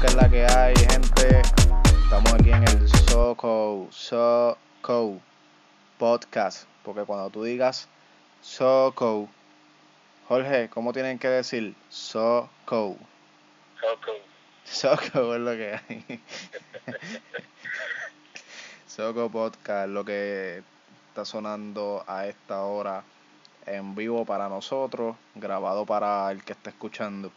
que es la que hay, gente. Estamos aquí en el Soco, Soco Podcast. Porque cuando tú digas Soco, Jorge, ¿cómo tienen que decir? Soco. Soco. Soco es lo que hay. Soco Podcast, lo que está sonando a esta hora en vivo para nosotros, grabado para el que está escuchando.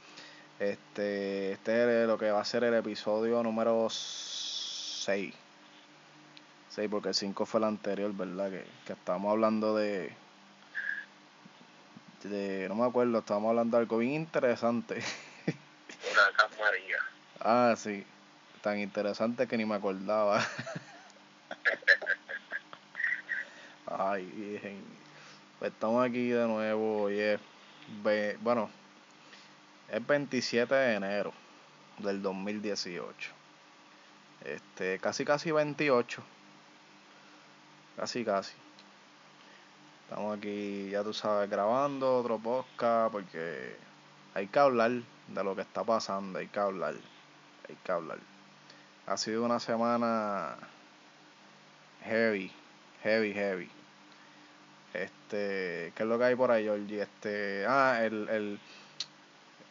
Este, este es lo que va a ser el episodio número 6. 6 porque el 5 fue el anterior, ¿verdad? Que, que estábamos hablando de, de... No me acuerdo, estábamos hablando de algo bien interesante. Huracán María. ah, sí. Tan interesante que ni me acordaba. Ay, virgen. Pues estamos aquí de nuevo ve- Bueno, es 27 de enero del 2018. Este, casi casi 28. Casi casi. Estamos aquí, ya tú sabes, grabando otro podcast porque hay que hablar de lo que está pasando, hay que hablar. Hay que hablar. Ha sido una semana heavy, heavy, heavy. Este, ¿qué es lo que hay por ahí, Georgie? Este, ah, el, el,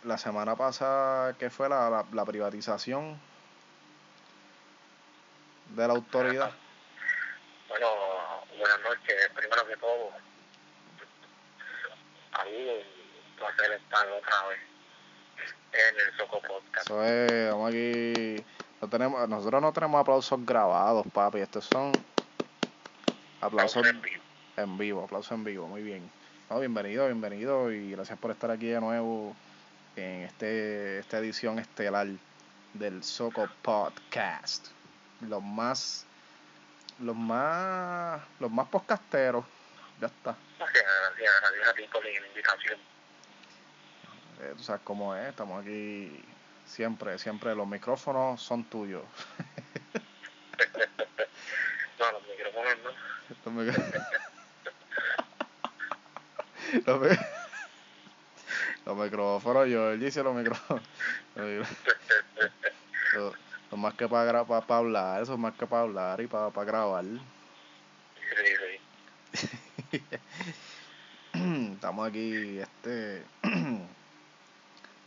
la semana pasada, que fue la, la, la privatización de la autoridad. Bueno, buenas noches. Primero que todo, ahí un placer estar otra vez en el Soco Podcast. Eso es, vamos aquí. No tenemos, nosotros no tenemos aplausos grabados, papi. Estos son aplausos en vivo. en vivo, aplausos en vivo, muy bien. No, bienvenido, bienvenido y gracias por estar aquí de nuevo en este esta edición estelar del Soco Podcast. Los más los más los más podcasteros. Ya está. Gracias, gracias, gracias a ti por la invitación. Eh, tú sabes cómo es, estamos aquí siempre, siempre los micrófonos son tuyos. No, los micrófonos no. Los micro- los mi- los micrófonos, yo dice los micrófonos. Los Lo, lo más que para para hablar, eso es más que para hablar y para grabar. Sí, sí. Estamos aquí, este.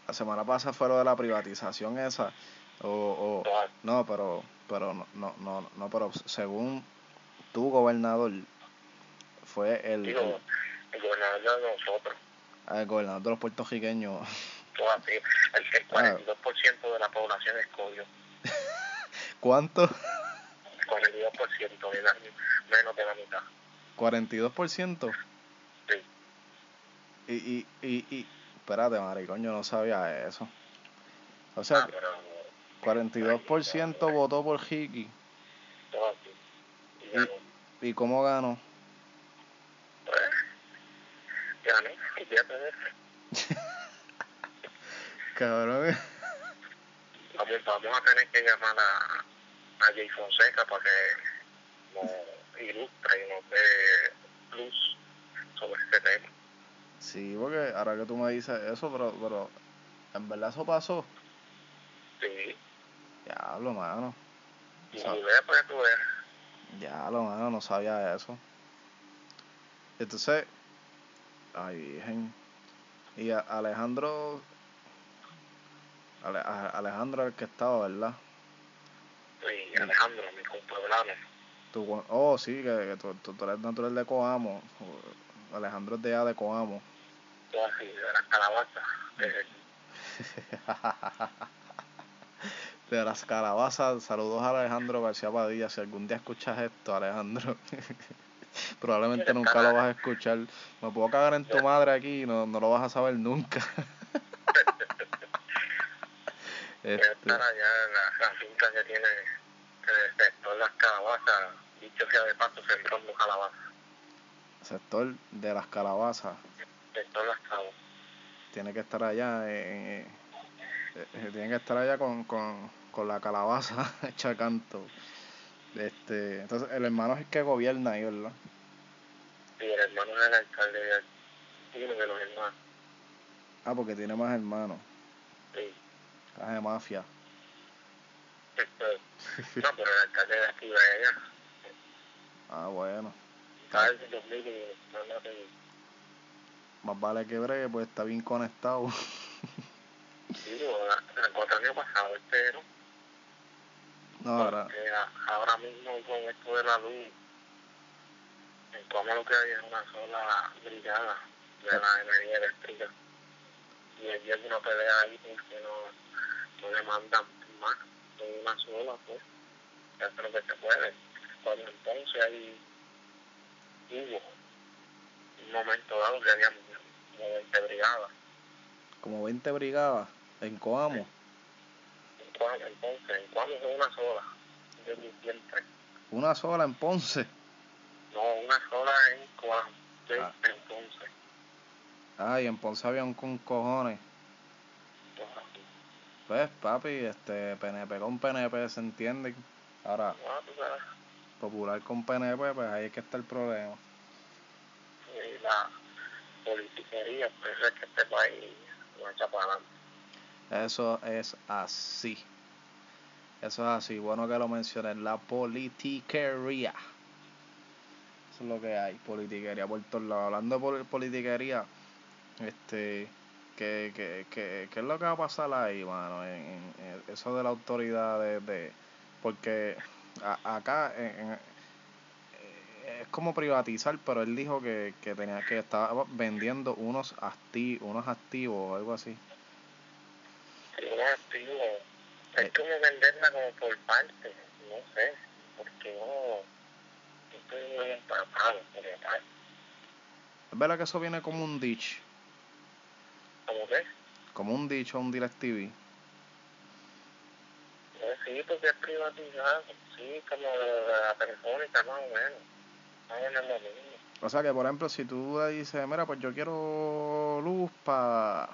la semana pasada fue lo de la privatización esa. O, o, no, pero, pero no, no, no, no, pero según tu gobernador, fue el, Digo, el, el gobernador de nosotros, el gobernador de los puertorriqueños. todo así, el, el 42% de la población escogió. ¿Cuánto? 42% de la, menos de la mitad. 42%. Sí. Y, y, y, y, espérate, maricón, yo no sabía eso. O sea, Ah, pero 42% votó por Hiki. todo así. Y. ¿Y cómo ganó? Pues, gané, y de eso. Cabrón. Vamos, vamos a tener que llamar a, a Jay Fonseca para que nos ilustre y nos dé luz sobre este tema. Sí, porque ahora que tú me dices eso, pero, pero en verdad eso pasó. Sí, Diablo, mano. y vea para que tú veas. Diablo, mano, no sabía eso. Entonces, ay, virgen. Y a- Alejandro, Ale- a- Alejandro el que estaba, ¿verdad? Y Alejandro, mi compueblano, Tú, oh, sí, que, que tú, tú- eres natural de Coamo. Alejandro es de allá de Coamo. todo así, de las calabazas. De las calabazas, saludos a Alejandro García Padilla. Si algún día escuchas esto, Alejandro, probablemente nunca lo vas a escuchar. Me puedo cagar en tu madre aquí y no, no lo vas a saber nunca. este, estar allá en la, la finca que tiene en el sector las calabazas, dicho sea de paso, sembrando calabazas. sector de las calabazas Sector las calabazas. tiene que estar allá, eh, eh, eh, tiene que estar allá con, con, con la calabaza hecha canto. Este, entonces el hermano es el que gobierna ahí, ¿verdad? Y el hermano del alcalde de uno de los hermanos. Ah, porque tiene más hermanos. Sí, Caja de mafia. no, pero el alcalde de aquí brega. Ah, bueno. ¿Sabes? En 2000 no, no te... Más vale que bregue, pues está bien conectado. Sí, digo, el años pasado, este no. No, ahora. Ahora mismo con esto de la luz, en cómo lo que hay es una sola brigada de la energía eléctrica. Y el día que uno pelea ahí porque no, no le mandan más, con una sola, pues, se hace lo que se puede. Cuando entonces ahí hubo un momento dado que había como 20 brigadas. Como 20 brigadas en Coamo. En entonces, en Cuamo es una sola, de siempre. Una sola en Ponce. No, una sola en Cuamo, de Ah. entonces. Ah, y en Ponce había un con cojones. Pues, papi, este, PNP con PNP se entiende. Ahora, Ah, popular con PNP, pues ahí es que está el problema. y la politiquería, pues es que este país no echa para adelante. Eso es así. Eso es así. Bueno que lo mencioné. La politiquería. Eso es lo que hay. Politiquería por todos lados. Hablando de pol- politiquería, este. ¿Qué, qué, qué, qué es lo que va a pasar ahí, mano? En, eso de la autoridad de. de- porque a- acá en- es como privatizar, pero él dijo que, que tenía que estaba vendiendo unos acti unos activos o algo así. Y uno activo, Eh. es como venderla como por parte, no sé, porque no, no estoy muy empapado como tal. Es verdad que eso viene como un ditch, ¿Cómo que? como un ditch o un DirecTV. No, sí, porque es privatizado, sí, como la telefónica más o menos. Más o menos lo mismo. O sea que, por ejemplo, si tú dices, mira, pues yo quiero luz para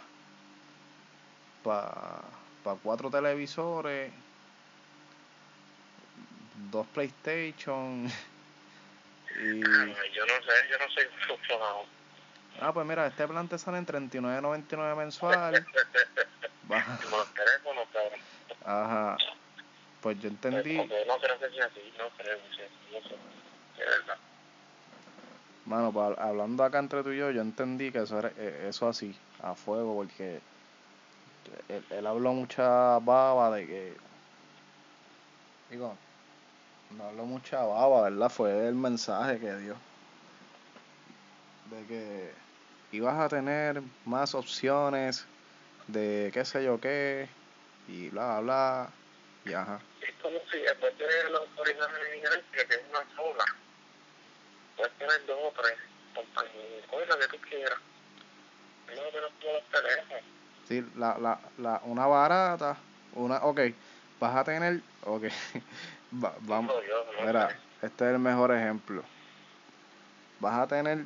pa, pa cuatro televisores, dos PlayStation y... Ah, yo no sé, yo no soy funcionado. Ah, pues mira, este plan te sale en $39.99 mensual. Va- Como los teléfonos, cabrón. Ajá. Pues yo entendí, no creo que sea así, no creo que sea así, no sé. De verdad. mano, pa- hablando acá entre tú y yo, yo entendí que eso era eh, eso así, a fuego, porque él, él habló mucha baba de que, digo, no habló mucha baba, ¿verdad? Fue el mensaje que dio. De que ibas a tener más opciones de qué sé yo qué, y bla, bla, y ajá. Es como si después de la autoridad eléctrica, que es una sola, puedes tener dos o tres compañías, la que tú quieras. No menos todos los teléfonos. Sí, la, la, la, una barata, una, ok, vas a tener, ok, va- vamos, mira, este es el mejor ejemplo. Vas a tener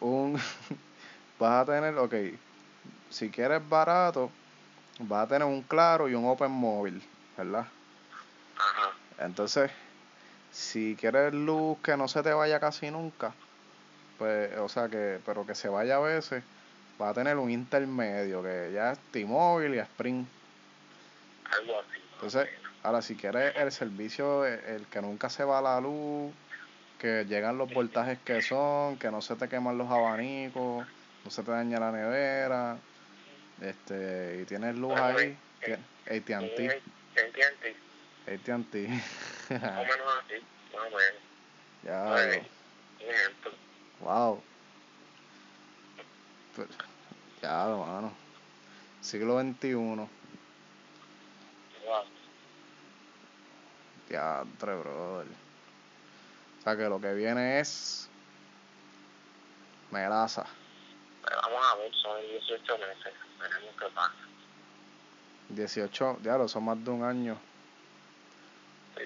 un, vas a tener, ok, si quieres barato, vas a tener un claro y un open móvil, ¿verdad? Entonces, si quieres luz que no se te vaya casi nunca, pues, o sea que, pero que se vaya a veces, va a tener un intermedio, que ya es T-Mobile y Sprint. Algo así. Entonces, ahora si quieres el servicio, el, el que nunca se va la luz, que llegan los voltajes que son, que no se te queman los abanicos, no se te daña la nevera, este, y tienes luz Bueno, ahí, eh, AT&T, ¿Entiendes? AT&T, Más o menos así, más o menos. ya, ejemplo. wow. Pero, ya, mano. Siglo XXI, diantre, brother. O sea que lo que viene es melaza. Vamos a ver, son 18 meses. Veremos qué pasa. 18, diablo, son más de un año. Sí.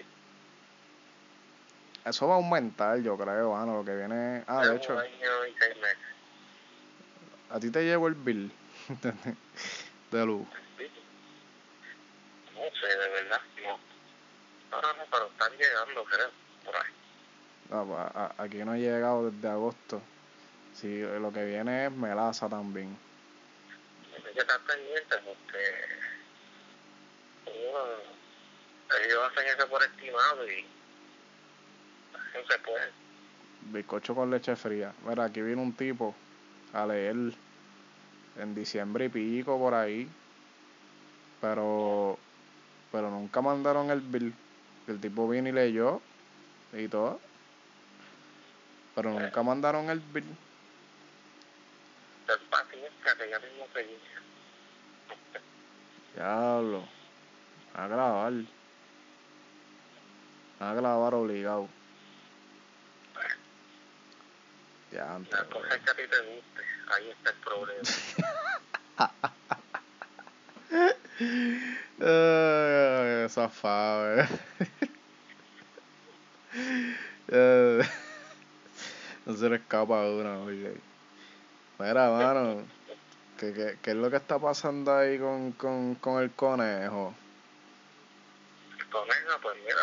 Eso va a aumentar, yo creo, mano. Lo que viene. Ah, de hecho, Un año y seis meses. A ti te llegó el bill de luz. No sé, de verdad. No. Ahora no, pero están llegando, creo, por ahí. Ah, pues, a- a- aquí no ha llegado desde agosto. Sí, lo que viene es melaza también. Hay que estar pendiente porque uno ellos hacen eso por estimado y no se puede. Bizcocho con leche fría. Mira, aquí vino un tipo a leer en diciembre y pico por ahí. Pero pero nunca mandaron el bill. El tipo vino y leyó y todo. Pero nunca mandaron el bill. Que ya mismo. Diablo. A grabar. A grabar obligado. Ya, antes. La cosa que a ti te guste. Ahí está el problema. Zafado, eh. No se le escapa una, oye. Mira, mano. ¿qué, qué, qué es lo que está pasando ahí con, con, con el conejo? Con eso, pues mira,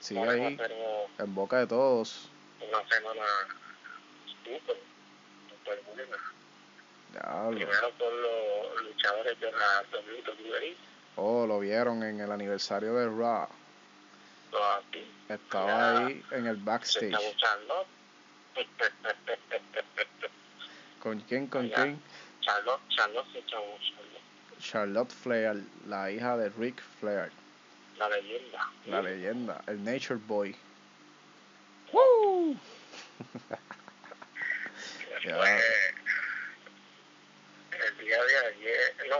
Sigue ahí, en boca de todos. una semana buena. Diablo. Primero por los luchadores de la WWE, Oh, lo vieron en el aniversario de Raw. Estaba Ya. ahí en el Se backstage. está buscando. ¿Con quién? ¿Con Ya. quién? Charlotte, Charlotte se echó Charlotte, Charlotte Flair, la hija de Rick Flair, la leyenda. la leyenda, el Nature Boy. ¡Woo! Ya. El día de ayer, no,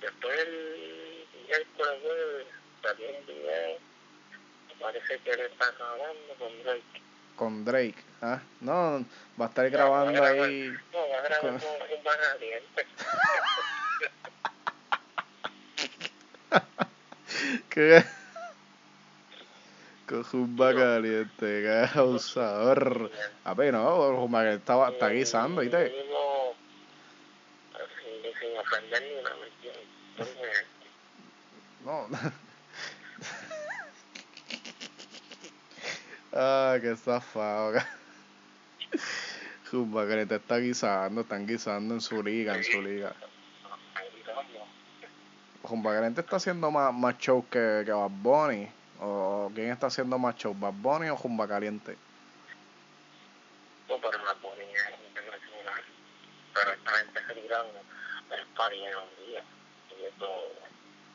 después el miércoles salió un video, parece que él está acabando con Drake. Con Drake. ¿ah? No, va a estar grabando ahí. No, va a grabar Con- con un vagadiente. ¿Qué? Con Jumba caliente, qué abusador. A ver, no, Jumba que estaba, está guisando, ¿viste? Entonces, No. ah, qué zafado. Jumba que te está guisando, están guisando en su liga, en su liga. Jumba Caliente está haciendo más, más show que, que Bad Bunny. ¿O quién está haciendo más show, Bad Bunny o Jumba Caliente? No, pero la ponía internacional. Pero esta gente se libraron tres paris en un día. Y esto,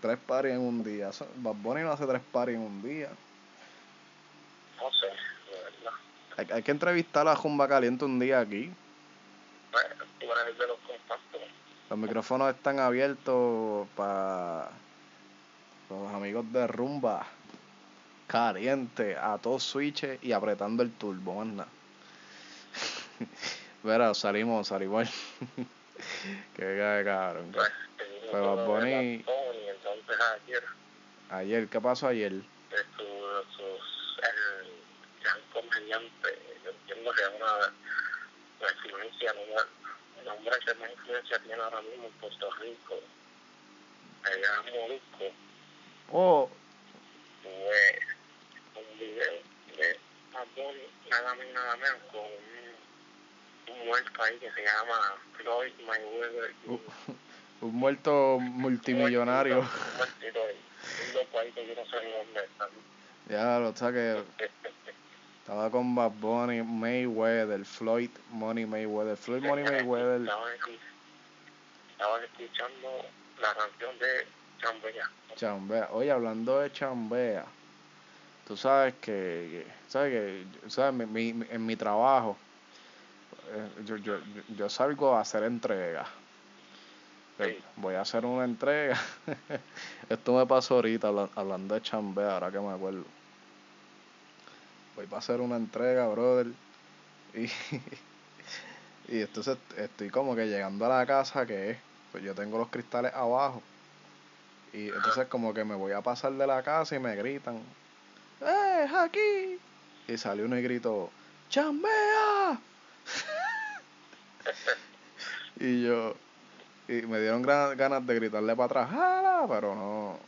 Tres paris en un día. Bad Bunny no hace tres paris en un día. no sé, de verdad. Hay, hay que entrevistar a Jumba Caliente un día aquí. Bueno, tú eres de los contactos. Los micrófonos están abiertos para los amigos de Rumba. Caliente, a todos switches y apretando el turbo, nada. Verá, salimos, salimos. Qué cae, cabrón. Pues, Pues todo Bad Bunny- entonces ayer, Ayer, ¿qué pasó ayer? de sus, sus, el gran comediante, yo entiendo que es una, una influencia, ¿no? el hombre que más influencia tiene ahora mismo en Puerto Rico, allá en Molusco, Oh, tuve un video de nada más y nada menos, con un, un muerto ahí que se llama Floyd Mayweather. uh, un muerto multimillonario. Un muertito ahí, un loco ahí que yo no sé ni dónde está. Ya lo está que estaba con Bad Bunny, Mayweather, Floyd Money Mayweather, Floyd Money Mayweather. Estaban escu- estaban escuchando la canción de. Chambea. Oye, hablando de chambea, tú sabes que, sabes que, sabes, mi, mi- en mi trabajo, eh, yo, yo, yo- salgo a hacer entregas. Eh, Sí. Voy a hacer una entrega. Esto me pasó ahorita habla- hablando de chambea, ahora que me acuerdo. Voy para hacer una entrega, brother. Y, y entonces estoy como que llegando a la casa que es, pues yo tengo los cristales abajo. Y entonces como que me voy a pasar de la casa y me gritan, ¡Eh, aquí! Y salió uno y gritó, ¡Chambea! y yo, y me dieron gran- ganas de gritarle para atrás, ¡Jala! Pero no,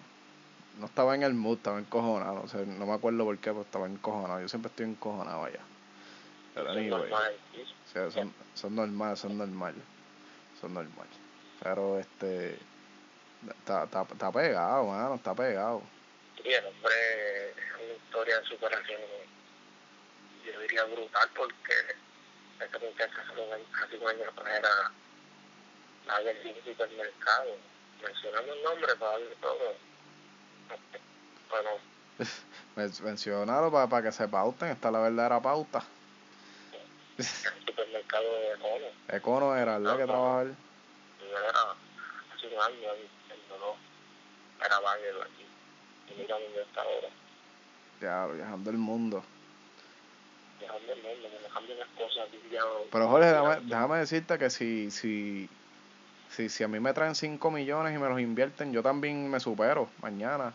no estaba en el mood, estaba encojonado. O sea, no me acuerdo por qué, pero estaba encojonado. Yo siempre estoy encojonado allá. Pero anyway, sí. o sea, son, son normal, son normal. Son normal. Pero este. Está, está, está pegado, mano, está pegado. Y el hombre es una historia de superación, yo diría brutal, porque esta muchacha hace un año atrás era la del supermercado. Mencionando el nombre para darle todo. Bueno, Men- Mencionalo para, para que se pauten, esta es la verdadera pauta. el supermercado de Econo. Econo era, ¿verdad? Que trabajaba él. Era hace un año no era baguero aquí. Y mira dónde está ahora. Ya, viajando el mundo. Dejando el mundo, me las cosas. ya- Pero Jorge, déjame, déjame decirte que si, si, si, si a mí me traen 5 millones y me los invierten, yo también me supero mañana.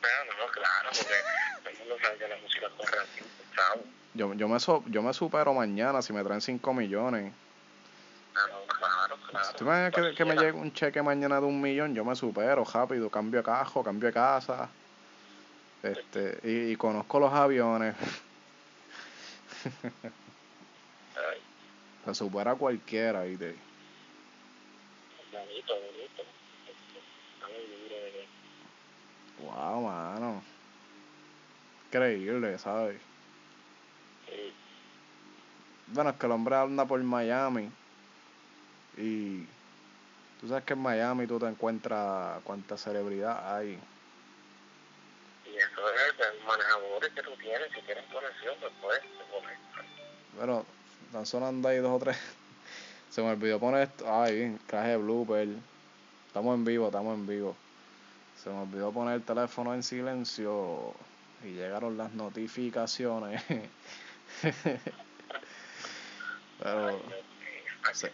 Pero no, claro, porque el mundo sabe que la música corre así. Yo, yo, me so- yo me supero mañana si me traen 5 millones. Claro, claro, claro. ¿Tú me que, que me llegue un cheque mañana de un millón? Yo me supero rápido, cambio de cajo, cambio de casa. Este, y, y conozco los aviones. Se supera cualquiera, duro de Wow, mano. Increíble, ¿sabes? sí, Bueno, es que el hombre anda por Miami. Y tú sabes que en Miami tú te encuentras cuánta celebridad hay. Y eso es de manejadores que tú tienes, si tienes conexión, pues puedes conectar. Bueno, están sonando ahí dos o tres. Se me olvidó poner esto. Ay, traje blooper. Estamos en vivo, estamos en vivo. Se me olvidó poner el teléfono en silencio. Y llegaron las notificaciones. Pero, no pasa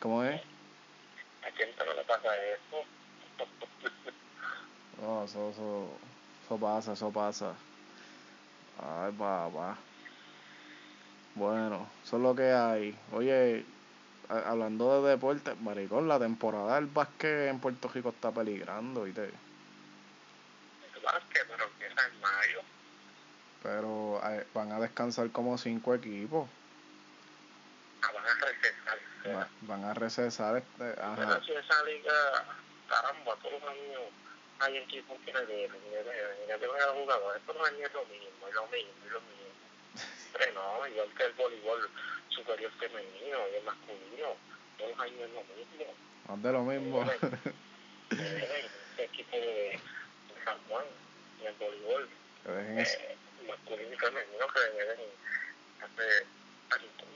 ¿cómo es? ¿A quién no le pasa eso? No, eso, eso, pasa, eso pasa. Ay, papá. Bueno, eso es lo que hay. Oye, hablando de deporte, maricón, la temporada del básquet en Puerto Rico está peligrando, ¿viste? El básquet, pero empieza en mayo. Pero eh, van a descansar como cinco equipos. Ah, van a recesar. Va- van a recesar. Este, ajá. Esa liga, caramba, todos los años hay equipos que le deben, le deben, y le deben a los jugadores. Todos los años es lo mismo, es lo mismo, es lo mismo. Pero no, igual que el voleibol superior femenino y el masculino, todos los años es lo mismo. De lo mismo. Ese equipo de, San Juan, en el voleibol, eh, masculino y femenino que le deben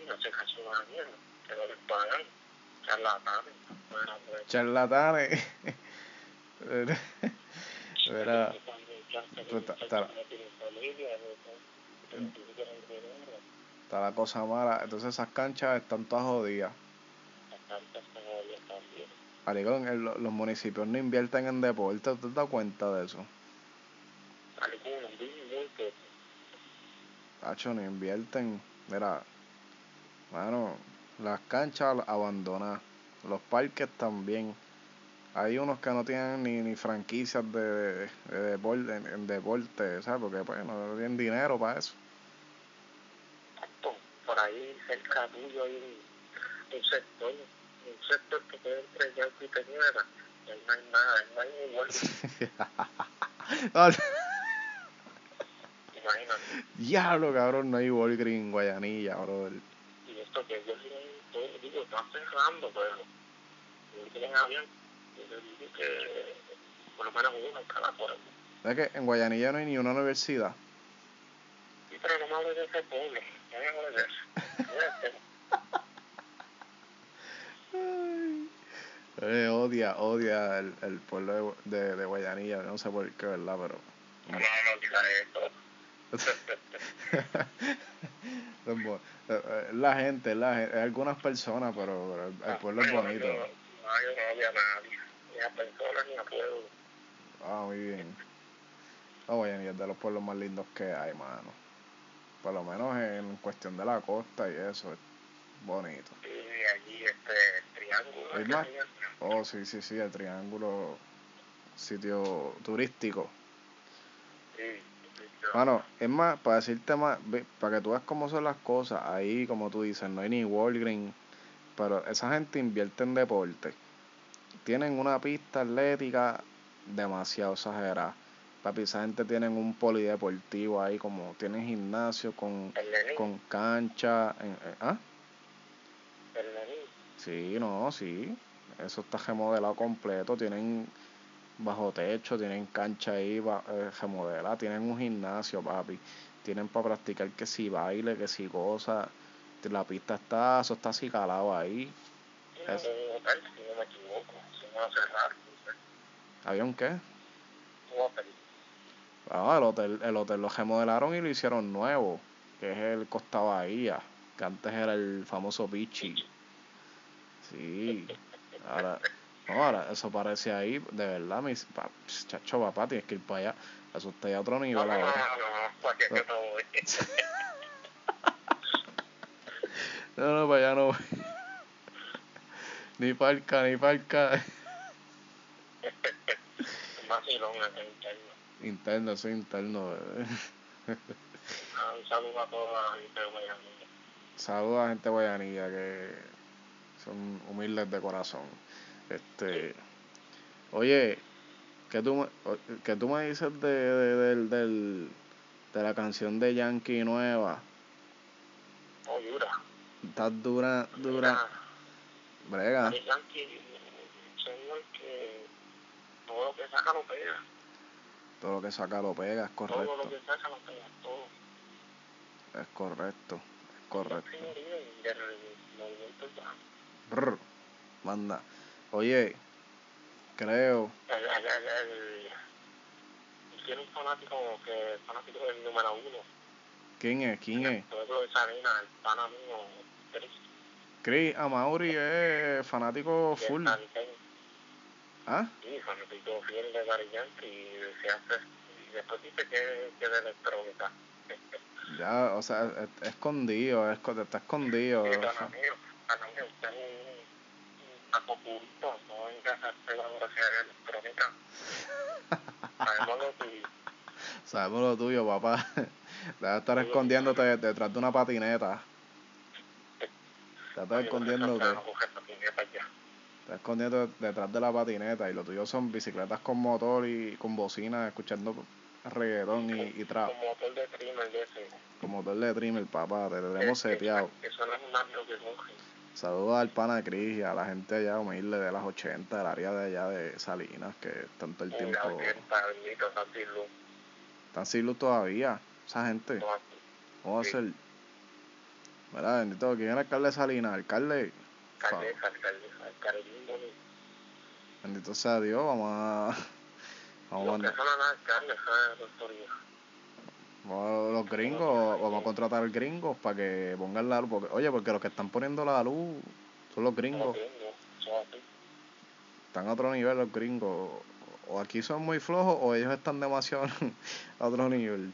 y no una mierda, que no les pagan, charlatanes. Bueno, pues, Charlatanes. Verá, ta- está la cosa mala. Entonces esas canchas están todas jodidas. Maricón, los municipios no invierten en deporte, ¿tú te das cuenta de eso? Tacho, no invierten. Mira, bueno, las canchas abandonadas, los parques también. Hay unos que no tienen ni, ni franquicias de, de, deporte, en, en deporte, ¿sabes? Porque pues no tienen dinero para eso. Por ahí cerca tuyo hay un, un sector, un sector que queda entre Yauco y Peñuela. Y ahí no hay nada, ahí no hay ni. Imagínate. Diablo, cabrón, no hay Walgreens en Guayanilla, brother. Y esto que ellos tienen todo, digo, están cerrando, pero ellos tienen abierto. Y yo que por lo menos uno en cada pueblo. ¿Sabes que en Guayanilla no hay ni una universidad? Sí, pero no me hables de ese pueblo. No me hables de eso. Eh, odia, odia el, el pueblo de, de, de Guayanilla, no sé por qué, ¿verdad? Pero... No, no digas Es eh, eh, la gente, la gente, algunas personas, pero, el, pueblo es bonito. No, yo no odio a nadie. Ni a personas ni a pueblos. Ah, muy bien. Ah, Guayanilla es de los pueblos más lindos que hay, mano. Por lo menos en cuestión de la costa y eso, es bonito. Y allí este triángulo. ¿Hay ¿qué más? Oh, sí, sí, sí, el triángulo, sitio turístico. Sí, Mano, es más, para decirte más, para que tú veas cómo son las cosas, ahí como tú dices, no hay ni Walgreens, pero esa gente invierte en deporte. Tienen una pista atlética demasiado exagerada. Papi, esa gente tienen un polideportivo ahí, como tienen gimnasio con, con cancha. en- eh, ¿Ah? Sí, no, sí. Eso está remodelado completo. Tienen bajo techo, tienen cancha ahí ba- eh, remodelada, tienen un gimnasio, papi. Tienen para practicar que si baile, que si goza. La pista está, eso está así calado ahí. Es un hotel, si no me equivoco. Si no cerrar. ¿Había un qué? Un hotel. Ah, el hotel, el hotel lo remodelaron y lo hicieron nuevo, que es el Costa Bahía, que antes era el famoso Bichi. Sí, ahora, no, ahora eso parece ahí, de verdad, mis pa- chacho papá, tienes que ir para allá, eso está ya otro nivel no, no, ahora. no, no, ¿para qué que no voy? No, no, para allá no voy. Ni parca, ni parca. Vacilón interno. Interno, es interno. bebé. Ah, Un saludo a toda la gente de Miami. Saludos a gente de Guayanilla que son humildes de corazón. Este, oye, ¿qué tú qué tú me dices de, de, del, del, de la canción de Yankee nueva? Oh, Yura. Está dura, dura, brega. Yankee, señor que todo lo que saca lo pega. Todo lo que saca lo pega, es Todo lo correcto, que saca lo pega. Todo. es correcto, es correcto. Brr, manda. Oye, creo, El, el, el, el, tiene un fanático que fanático del número uno. ¿quién es? ¿Quién es? De Salinas, el pana mío, Chris, Chris Amaury es fanático full. ¿Ah? Sí, fanático fiel de Gary Yankee y se hace, y después dice que, que de electrónica. Ya, o sea, es- es escondido, es, está escondido. Sí, pana mío, pana mío, usted taco purito, no venga a hacer la velocidad de electrónica. Sabemos lo tuyo. Sabemos lo tuyo, papá. Debe estar escondiéndote detrás de una patineta. Debe estar escondiéndote. No coge patineta ya. Está escondiendo detrás de la patineta. Y lo tuyo son bicicletas con motor y con bocina, escuchando reggaetón y, y trap. Con motor de trimmer de ese. Con motor de trimmer, papá. Te que- seteado. Eso no es un que. Saludos al pana Cris y a la gente allá humilde de las 80, del área de allá de Salinas, que todo el tiempo. Luz. Están sin luz todavía, esa gente. ¿Cómo va a ser? Mira, bendito, ¿quién el alcalde de Salinas? Alcalde. Alcalde, alcalde, alcalde Bendito sea Dios, vamos a. Vamos a Vamos los gringos, vamos a contratar gringos para que pongan la luz. Porque, oye, porque los que están poniendo la luz son los gringos. Están a otro nivel los gringos. O aquí son muy flojos o ellos están demasiado a otro nivel.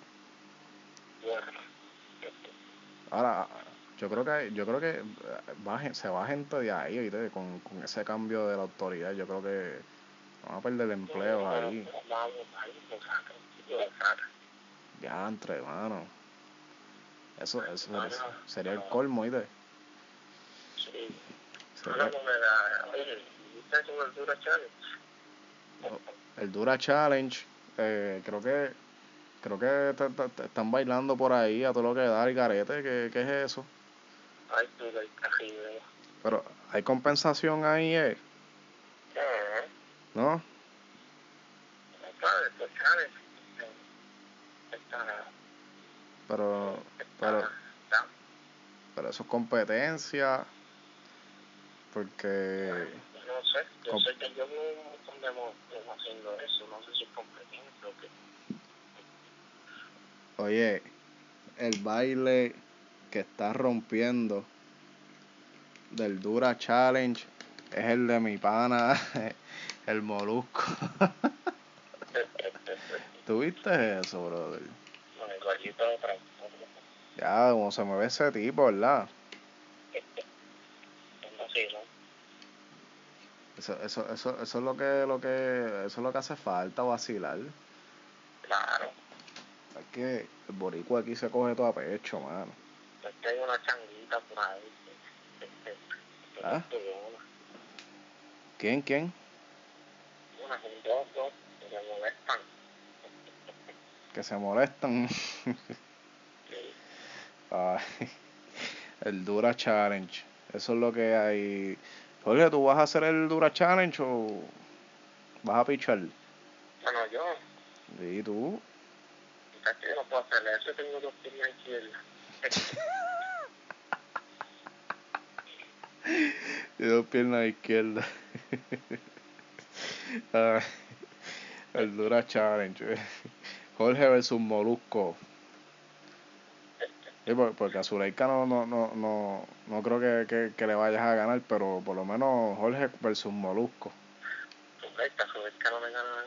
Ahora, yo creo que yo creo que va, se va gente de ahí. Con, con ese cambio de la autoridad. Yo creo que van a perder empleos ahí. Ya, entre mano. Eso, eso, Ah, eso sería el colmo, ¿oíste? Sí. Sería oye, ¿viste eso del Dura Challenge? el Dura Challenge. eh, creo que creo que te- te- te están bailando por ahí a todo lo que da el garete. ¿Qué, qué es eso? Ay, tú, la cajilla. Pero hay compensación ahí, ¿eh? Eh, ¿No? claro, Pero, pero, pero eso es competencia. Porque, no sé, yo sé que yo de haciendo eso, no sé si es competencia o qué. oye, el baile que está rompiendo del Dura Challenge es el de mi pana, el Molusco. ¿Tuviste eso, brother? Ya, como se mueve ese tipo, ¿verdad? Eso, eso, eso, eso es lo que, lo que, eso es lo que hace falta, vacilar. Claro. Es que el boricua aquí se coge todo a pecho, mano. Es que hay una changuita por ahí. ¿Ah? ¿Quién, quién? Una personas, un dos, dos, que molestan. Que se molestan. Ay, el Dura Challenge. Eso es lo que hay. Jorge, ¿tú vas a hacer el Dura Challenge o vas a pichar? Bueno, yo, ¿Y tú? quizás que yo no puedo hacer eso, tengo dos piernas izquierdas. Y dos piernas izquierdas. Ay, el Dura Challenge. Jorge versus Molusco. Sí, por- porque a Zuleika no, no, no, no, no creo que, que, que le vayas a ganar, pero por lo menos Jorge versus Molusco. Que no me ganan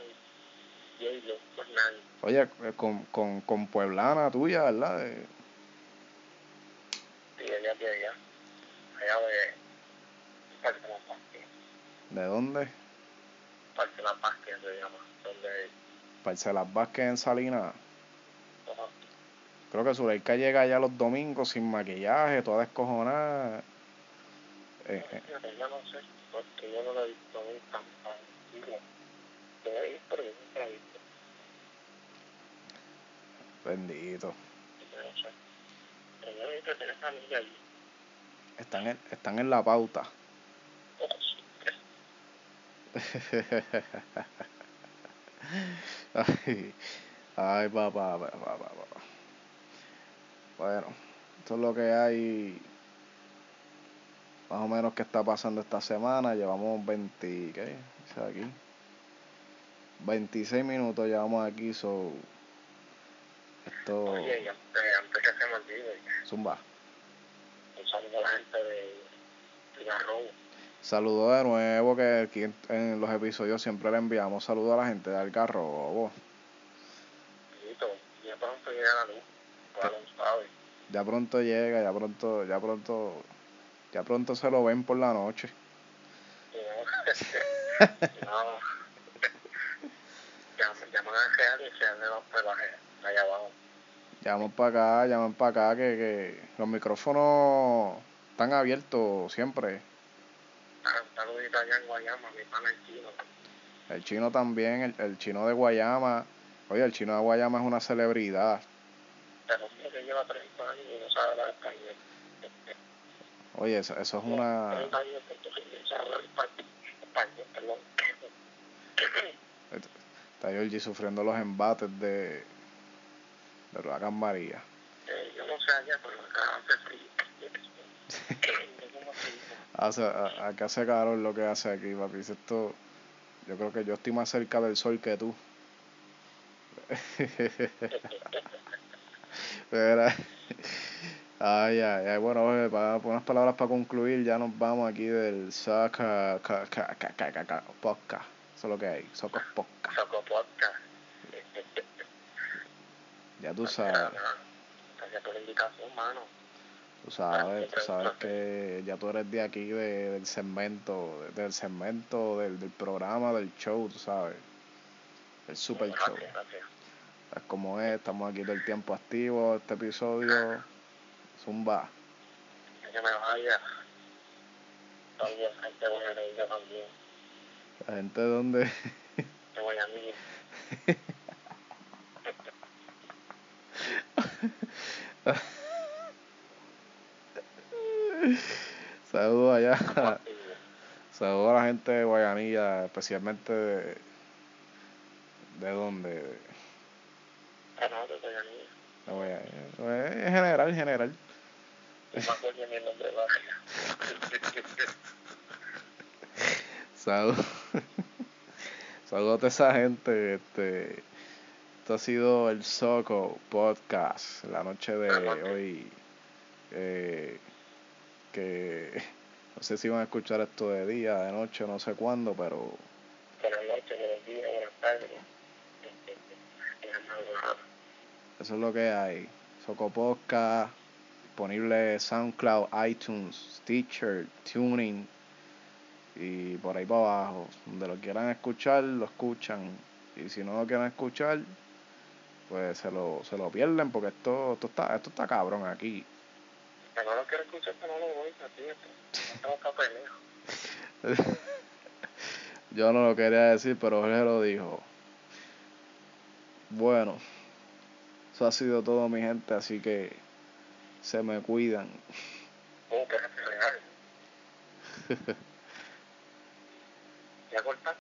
J-Lo, pues nadie. Oye, eh, con, con, con Pueblana tuya, ¿verdad? De- Sí, de allá. Allá de La Paz, ¿De dónde? Parque La Paz, que se llama, donde Parcelas Vázquez en Salinas. Creo que Zuleika llega ya los domingos sin maquillaje, toda descojonada. Eh, eh, yo no sé, porque yo no lo he visto nunca. Digo, Lo he visto, pero yo nunca lo he visto. bendito. Yo yo. Están en, están en la pauta. Ay, ay, papá, papá, papá. Bueno, esto es lo que hay. Más o menos que está pasando esta semana. Llevamos 20, ¿qué? Dice aquí. 26 minutos llevamos aquí, so. Esto. Oye, y antes, antes que se me olvide, Zumba. un saludo a la gente de Cigarrobo. Saludos de nuevo, que aquí en, los episodios siempre le enviamos saludos a la gente de Algarrobo. Listo, ya pronto llega la luz. Sabe. Ya pronto llega, ya pronto, ya pronto, ya pronto se lo ven por la noche. No. Llaman para acá, llaman para acá, que, que los micrófonos están abiertos siempre. Un saludito allá en Guayama, mi pana el chino. El chino también, el, el chino de Guayama. Oye, el chino de Guayama es una celebridad. Pero hombre que lleva 30 años y no sabe hablar español. Oye, eso, eso es una... 30 años en Puerto Rico y no sabe hablar español. Español, perdón. Está Georgie sufriendo los embates de, de Huracán María. Eh, yo no sé allá, pero acá hace frío. Hace, a- acá hace calor lo que hace aquí, papi. Esto, yo creo que yo estoy más cerca del sol que tú. Ay, ay, ay. Bueno, oye, para, unas palabras para concluir, ya nos vamos aquí del Saca ca- ca- ca- ca- ca- ca- Podcast. Eso es lo que hay, Socos Podcast. Saco podcast. Ya tú sabes, Gracias por la invitación, mano. Tú sabes, tú sabes que ya tú eres de aquí, de- del segmento, del segmento, del, del programa, del show, tú sabes. El super show. Es como es, estamos aquí todo el tiempo activos, este episodio, zumba. Que me vaya. Todavía gente buena de yo también. La gente donde, Que voy a mí. saludos allá, saludos a la gente de Guayanilla, especialmente de, de donde, Ah, no, te voy a mí. de Guayanilla. Eh, en general, en general. No me acuerdo ni el nombre de la Saludos. Saludos a esa gente. Este, esto ha sido el Soco Podcast, la noche de hoy. Eh, que no sé si van a escuchar esto de día, de noche, no sé cuándo, pero Buenas noches, buenos días, buenas tardes. Madrugada. eso es lo que hay. Soco Podcast, disponible SoundCloud, iTunes, Stitcher, Tuning y por ahí para abajo. Donde lo quieran escuchar, lo escuchan. Y si no lo quieren escuchar, pues se lo, se lo pierden porque esto, esto está, esto está cabrón aquí. Que no lo quiero escuchar, que no lo voy a decir. Tengo que pelear. Yo no lo quería decir, pero Jorge lo dijo. Bueno, eso ha sido todo mi gente, así que se me cuidan. ¿Ya cortaste?